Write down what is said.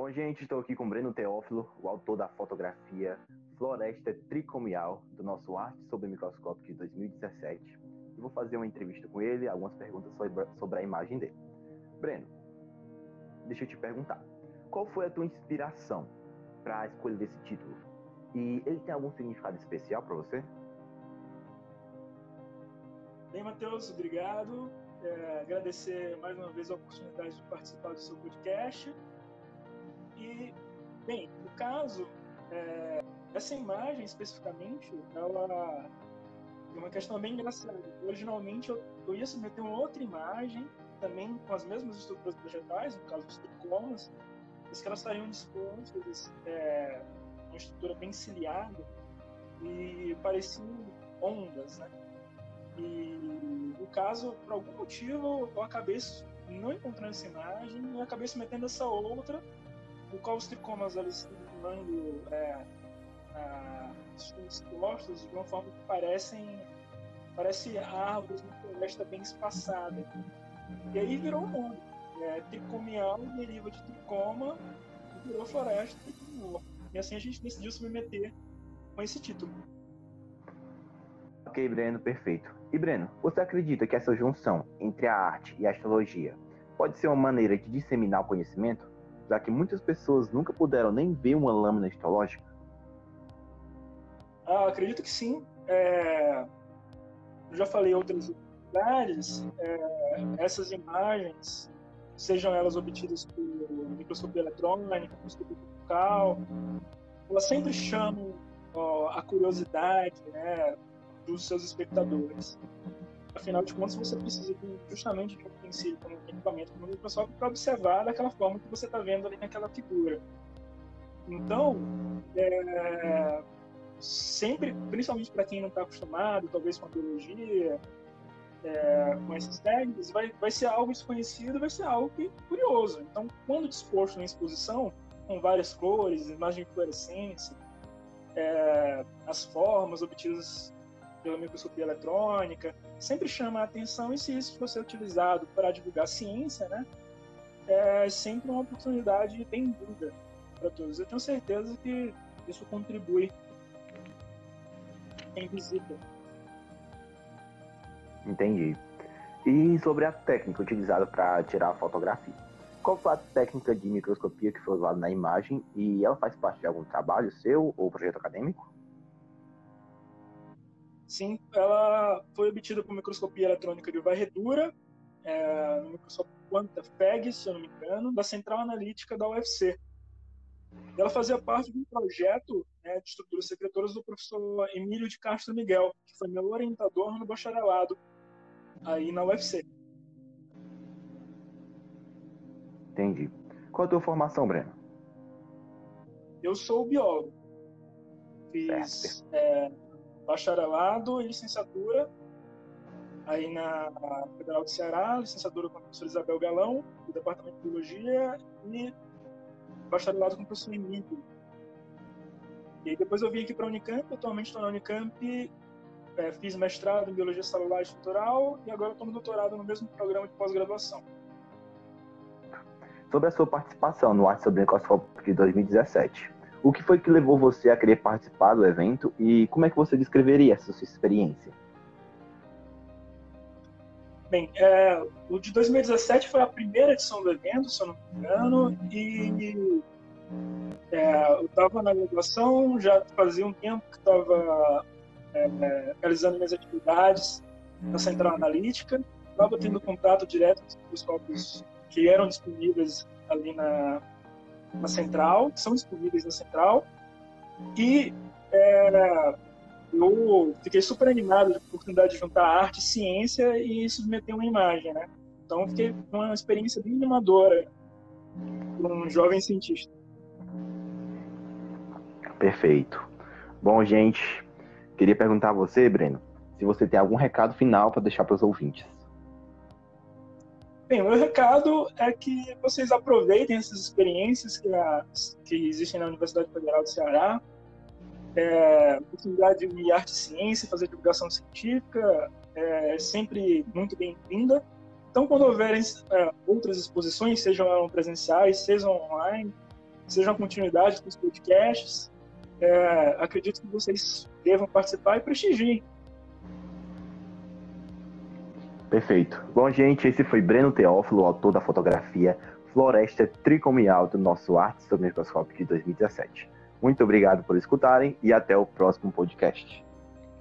Bom, gente, estou aqui com Breno Teófilo, o autor da fotografia Floresta Tricomial, do nosso Arte sobre Microscópio de 2017. E vou fazer uma entrevista com ele, algumas perguntas sobre, a imagem dele. Breno, deixa eu te perguntar, qual foi a tua inspiração para a escolha desse título? E ele tem algum significado especial para você? Bem, Matheus, obrigado. É, agradecer mais uma vez a oportunidade de participar do seu podcast. Bem, no caso, é, essa imagem especificamente, ela é uma questão bem engraçada. Originalmente eu, eu ia submeter uma outra imagem, também com as mesmas estruturas vegetais, no caso os tricomas, mas que elas estariam dispostas, é, uma estrutura bem ciliada e pareciam ondas, né? E no caso, por algum motivo, eu acabei não encontrando essa imagem e acabei submetendo essa outra qual os tricomas eles estão formando é, suas costas de uma forma que parecem parece árvores uma floresta bem espaçada. E aí virou o nome. É, tricomial deriva de tricoma e virou floresta tricomor. E assim a gente decidiu submeter com esse título. Ok, Breno, perfeito. E Breno, você acredita que essa junção entre a arte e a astrologia pode ser uma maneira de disseminar o conhecimento? Já que muitas pessoas nunca puderam nem ver uma lâmina astrológica? Ah, acredito que sim. É... Já falei em outras oportunidades, é... essas imagens, sejam elas obtidas por microscopia eletrônica, microscopia focal, elas sempre chamam ó, a curiosidade né, dos seus espectadores. Afinal de contas, você precisa justamente de um princípio, como um equipamento como o Microsoft para observar daquela forma que você está vendo ali naquela figura. Então, é, sempre, principalmente para quem não está acostumado, talvez com a biologia, é, com esses técnicos, vai, vai ser algo desconhecido, vai ser algo que, curioso. Então, quando disposto em exposição, com várias cores, imagem de fluorescência, é, as formas obtidas pela microscopia eletrônica, sempre chama a atenção e se isso fosse utilizado para divulgar ciência, né, é sempre uma oportunidade bem-vinda para todos. Eu tenho certeza que isso contribui em visita. Entendi. E sobre a técnica utilizada para tirar a fotografia? Qual foi a técnica de microscopia que foi usada na imagem e ela faz parte de algum trabalho seu ou projeto acadêmico? Sim, ela foi obtida por microscopia eletrônica de varredura, é, no microscópio QuantaFEG, se eu não me engano, da Central Analítica da UFC. Ela fazia parte de um projeto né, de estruturas secretoras do professor Emílio de Castro Miguel, que foi meu orientador no bacharelado aí na UFC. Entendi. Qual a tua formação, Breno? Eu sou biólogo. Fiz é, bacharelado e licenciatura aí na Federal do Ceará, licenciatura com a professora Isabel Galão, do Departamento de Biologia, e bacharelado com o professor Emílio. E aí depois eu vim aqui para a Unicamp, atualmente estou na Unicamp, é, fiz mestrado em Biologia Celular e Estrutural e agora estou no doutorado no mesmo programa de pós-graduação. Sobre a sua participação no Arte sobre Microscópio de 2017, o que foi que levou você a querer participar do evento e como é que você descreveria essa sua experiência? Bem, é, o de 2017 foi a primeira edição do evento, se eu não me engano, e é, eu estava na graduação, já fazia um tempo que estava é, realizando minhas atividades na Central Analítica, estava tendo contato direto com os copos que eram disponíveis ali na, na central, que são disponíveis na central. E é, eu fiquei super animado a oportunidade de juntar arte e ciência e submeter uma imagem, né? Então fiquei uma experiência bem animadora para um jovem cientista. Perfeito. Bom, gente, queria perguntar a você, Breno, se você tem algum recado final para deixar para os ouvintes. Bem, o meu recado é que vocês aproveitem essas experiências que, que existem na Universidade Federal do Ceará, é, oportunidade de arte e ciência, fazer divulgação científica é sempre muito bem-vinda. Então, quando houverem é, outras exposições, sejam presenciais, sejam online, seja uma continuidade dos podcasts. É, acredito que vocês devam participar e prestigiem. Perfeito. Bom, gente, esse foi Breno Teófilo, autor da fotografia Floresta Tricomial do nosso Arte sobre Microscópio de 2017. Muito obrigado por escutarem e até o próximo podcast.